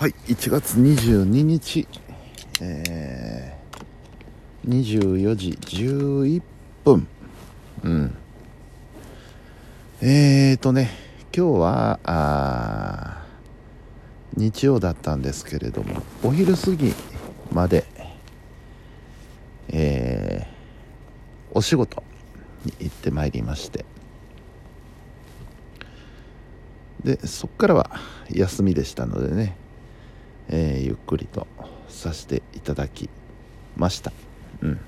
はい1月22日えー、24時11分。うん。えーとね今日はあ日曜だったんですけれどもお昼過ぎまでえー、お仕事に行ってまいりまして。でそっからは休みでしたのでね、えー、ゆっくりとさせていただきました。うん。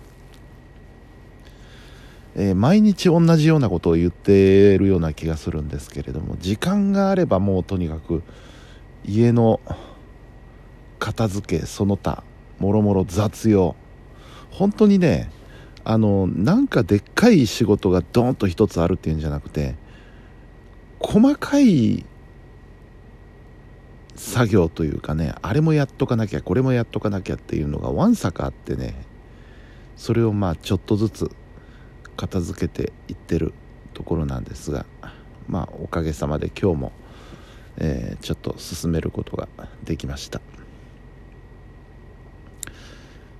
えー、毎日同じようなことを言ってるような気がするんですけれども時間があればもうとにかく家の片付けその他もろもろ雑用。本当にねあのなんかでっかい仕事がドーンと一つあるっていうんじゃなくて細かい作業というかねあれもやっとかなきゃこれもやっとかなきゃっていうのがわんさかあってねそれをまあちょっとずつ片付けていってるところなんですがまあおかげさまで今日も、えー、ちょっと進めることができました。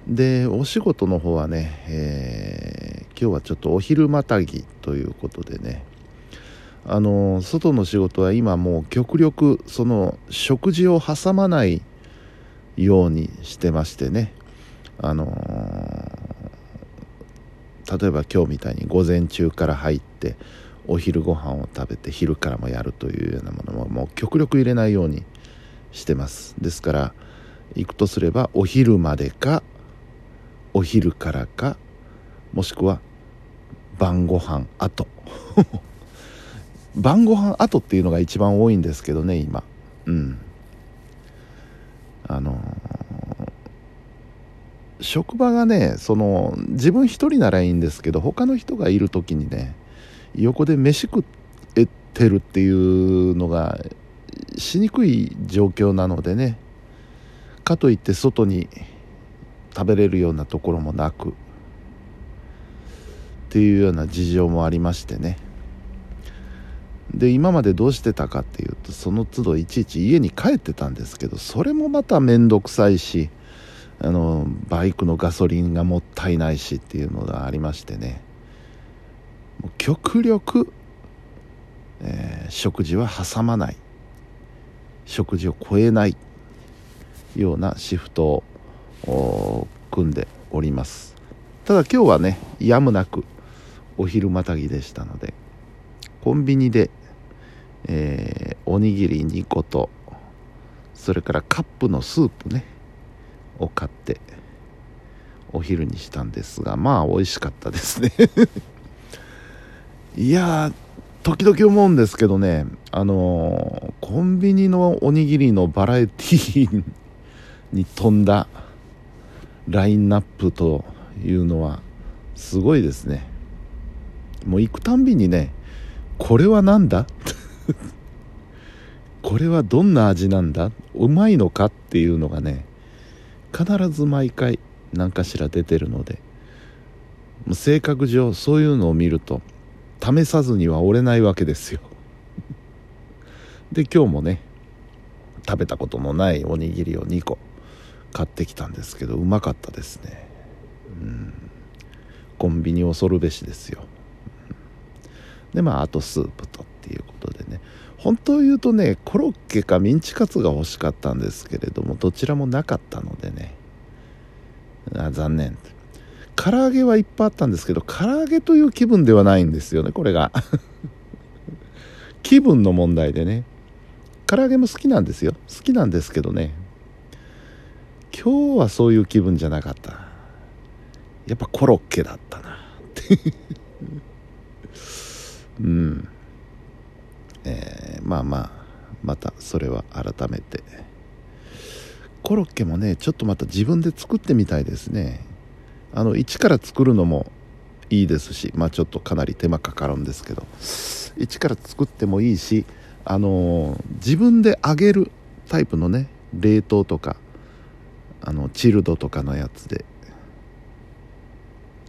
でお仕事の方はね、えー、今日はちょっとお昼またぎということでねあの外の仕事は今もう極力その食事を挟まないようにしてましてね。あの例えば今日みたいに午前中から入ってお昼ご飯を食べて昼からもやるというようなものももう極力入れないようにしてます。ですから行くとすればお昼までかお昼からかもしくは晩ご飯後。晩ご飯後っていうのが一番多いんですけどね今。うん。あのー、職場がねその自分一人ならいいんですけど他の人がいる時にね横で飯食ってるっていうのがしにくい状況なのでねかといって外に食べれるようなところもなくっていうような事情もありましてね。で今までどうしてたかっていうとその都度いちいち家に帰ってたんですけどそれもまた面倒くさいしあのバイクのガソリンがもったいないしっていうのがありましてね。極力、えー、食事は挟まない。食事を超えない。ようなシフトを組んでおります。ただ今日はねやむなくお昼またぎでしたのでコンビニで、えー、おにぎり2個とそれからカップのスープねを買ってお昼にしたんですがまあ美味しかったですね。いや時々思うんですけどねあのー、コンビニのおにぎりのバラエティーに富んだラインナップというのはすごいですね。もう行くたんびにねこれは何だ？これはどんな味なんだ？うまいのかっていうのがね必ず毎回何かしら出てるので性格上そういうのを見ると試さずには折れないわけですよ。で今日もね食べたことのないおにぎりを2個買ってきたんですけどうまかったですね。うん。コンビニ恐るべしですよ。でまああとスープとっていう本当を言うとねコロッケかミンチカツが欲しかったんですけれどもどちらもなかったのでね。あ残念。唐揚げはいっぱいあったんですけど唐揚げという気分ではないんですよねこれが。気分の問題でね。唐揚げも好きなんですよ。好きなんですけどね。今日はそういう気分じゃなかった。やっぱコロッケだったな。うん。えー、まあまあまたそれは改めて。コロッケもねちょっとまた自分で作ってみたいですね。あの一から作るのもいいですしまあちょっとかなり手間かかるんですけど。一から作ってもいいしあのー、自分で揚げるタイプのね冷凍とかあのチルドとかのやつで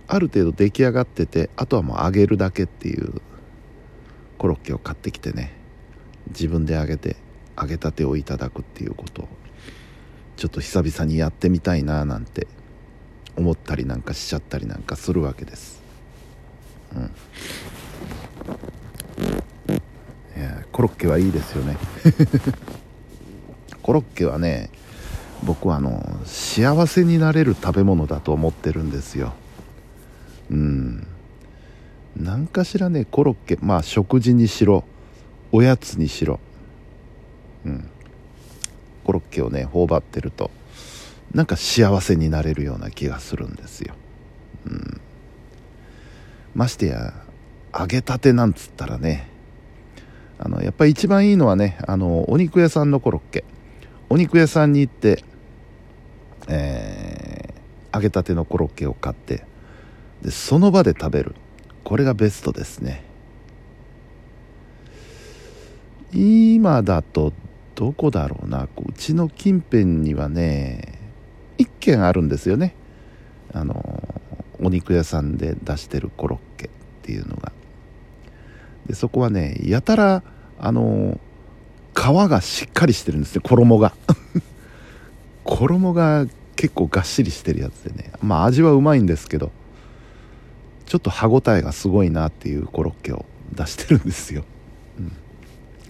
ある程度出来上がっててあとはもう揚げるだけっていうッケを買ってきてね自分で揚げて揚げたてをいただくっていうことをちょっと久々にやってみたいななんて思ったりなんかしちゃったりなんかするわけです。うん。いやコロッケはいいですよね。コロッケはね僕はあの幸せになれる食べ物だと思ってるんですよ。うん。何かしらねコロッケまあ食事にしろおやつにしろ。うん。コロッケをね頬張ってるとなんか幸せになれるような気がするんですよ、うん、ましてや揚げたてなんつったらねあのやっぱり一番いいのはねあのお肉屋さんのコロッケ。お肉屋さんに行ってえー、揚げたてのコロッケを買ってでその場で食べる。これがベストですね。今だとどこだろうな。うちの近辺にはね1軒あるんですよね。あのお肉屋さんで出してるコロッケっていうのが。でそこはねやたらあの皮がしっかりしてるんですね。衣が。衣が結構がっしりしてるやつでね。まあ味はうまいんですけど。ちょっと歯ごたえがすごいなっていうコロッケを出してるんですよ、うん、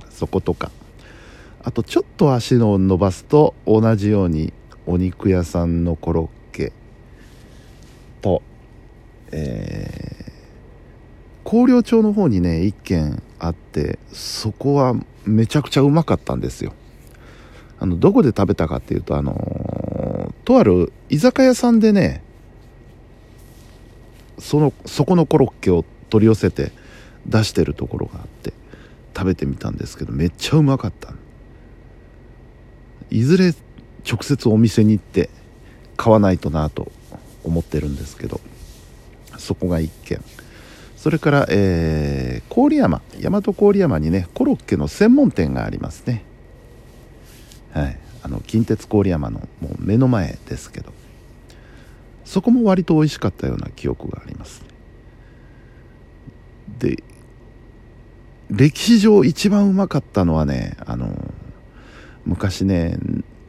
そことか。あとちょっと足を伸ばすと同じようにお肉屋さんのコロッケとえー、広陵町の方にね1軒あってそこはめちゃくちゃうまかったんですよ。あのどこで食べたかっていうとあのー、とある居酒屋さんでねそのそこのコロッケを取り寄せて出してるところがあって食べてみたんですけどめっちゃうまかったいずれ直接お店に行って買わないとなと思ってるんですけどそこが1軒。それから、えー、郡山大和郡山にねコロッケの専門店がありますね。はい、あの近鉄郡山のもう目の前ですけど。そこも割と美味しかったような記憶があります、で歴史上一番うまかったのはねあの昔ね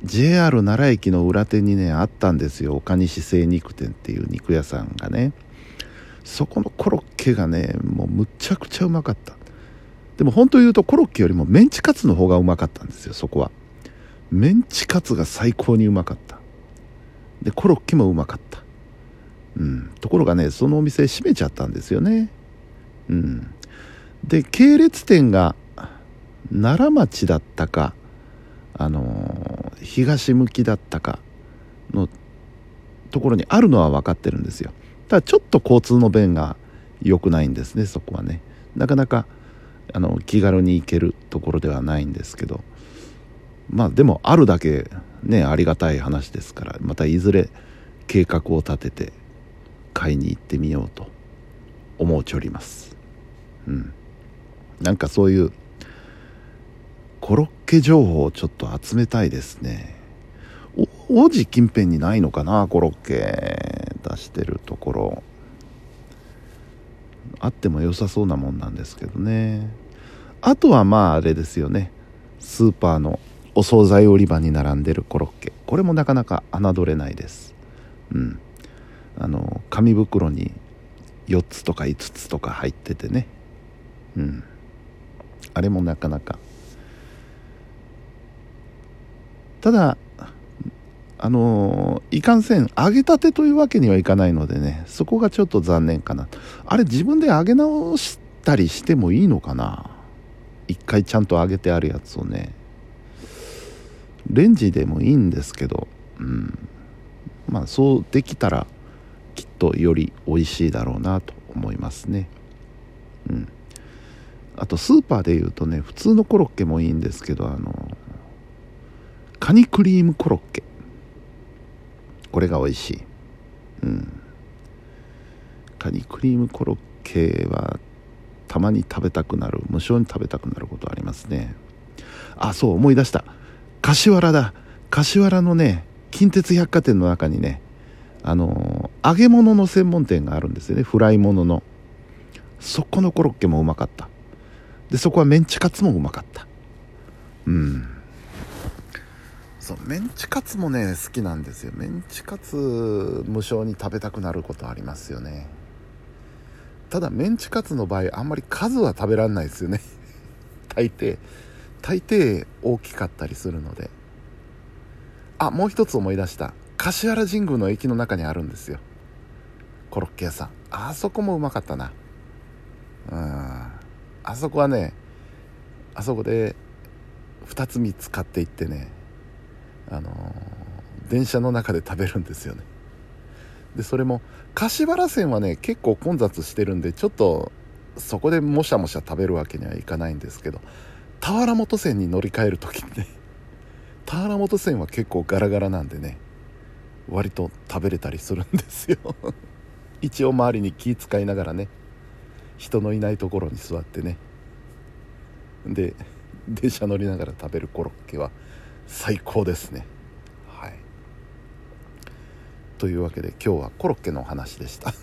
JR 奈良駅の裏手にねあったんですよ。岡西精肉店っていう肉屋さんがね。そこのコロッケがねもうむちゃくちゃうまかった。でも本当言うとコロッケよりもメンチカツの方がうまかったんですよそこは。メンチカツが最高にうまかった。でコロッケもうまかった。うん。ところがねそのお店閉めちゃったんですよね。うん。で系列店が奈良町だったかあのー、東向きだったかのところにあるのは分かってるんですよ。ただちょっと交通の便が良くないんですねそこはね。なかなかあの気軽に行けるところではないんですけど。まあでもあるだけねありがたい話ですからまたいずれ計画を立てて買いに行ってみようと思うちょります。うん。なんかそういうコロッケ情報をちょっと集めたいですね。王子近辺にないのかな？コロッケ出してるところ。あっても良さそうなもんなんですけどね。あとはまああれですよね。スーパーのお惣菜売り場に並んでるコロッケ。これもなかなか侮れないです。うん。あの紙袋に4つとか5つとか入っててね。うん。あれもなかなか。ただあのいかんせん揚げたてというわけにはいかないのでねそこがちょっと残念かな。あれ自分で揚げ直したりしてもいいのかな。一回ちゃんと揚げてあるやつをね。レンジでもいいんですけど、うん、まあそうできたらとより美味しいだろうなと思いますね。うん。あとスーパーでいうとね普通のコロッケもいいんですけどあのカニクリームコロッケ。これが美味しい。うん。カニクリームコロッケはたまに食べたくなる。無性に食べたくなることありますね。あそう思い出した。柏原だ。柏原のね近鉄百貨店の中にねあのー、揚げ物の専門店があるんですよね。フライ物の。そこのコロッケもうまかった。でそこはメンチカツもうまかった。うん。そうメンチカツもね好きなんですよ。メンチカツ無償に食べたくなることありますよね。ただメンチカツの場合あんまり数は食べられないですよね。大抵。大抵大きかったりするので。あもう一つ思い出した。柏原神宮の駅の中にあるんですよ。コロッケ屋さん。あそこもうまかったな。うん。あそこはねあそこで2つ3つ買っていってねあのー、電車の中で食べるんですよね。でそれも柏原線はね結構混雑してるんでちょっとそこでもしゃもしゃ食べるわけにはいかないんですけど田原本線に乗り換える時にね田原本線は結構ガラガラなんでね割と食べれたりするんですよ。一応周りに気使いながらね人のいないところに座ってね。で電車乗りながら食べるコロッケは最高ですね。はい。というわけで今日はコロッケのお話でした。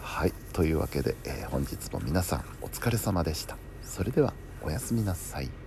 はい。というわけで、えー、本日も皆さんお疲れ様でした。それではおやすみなさい。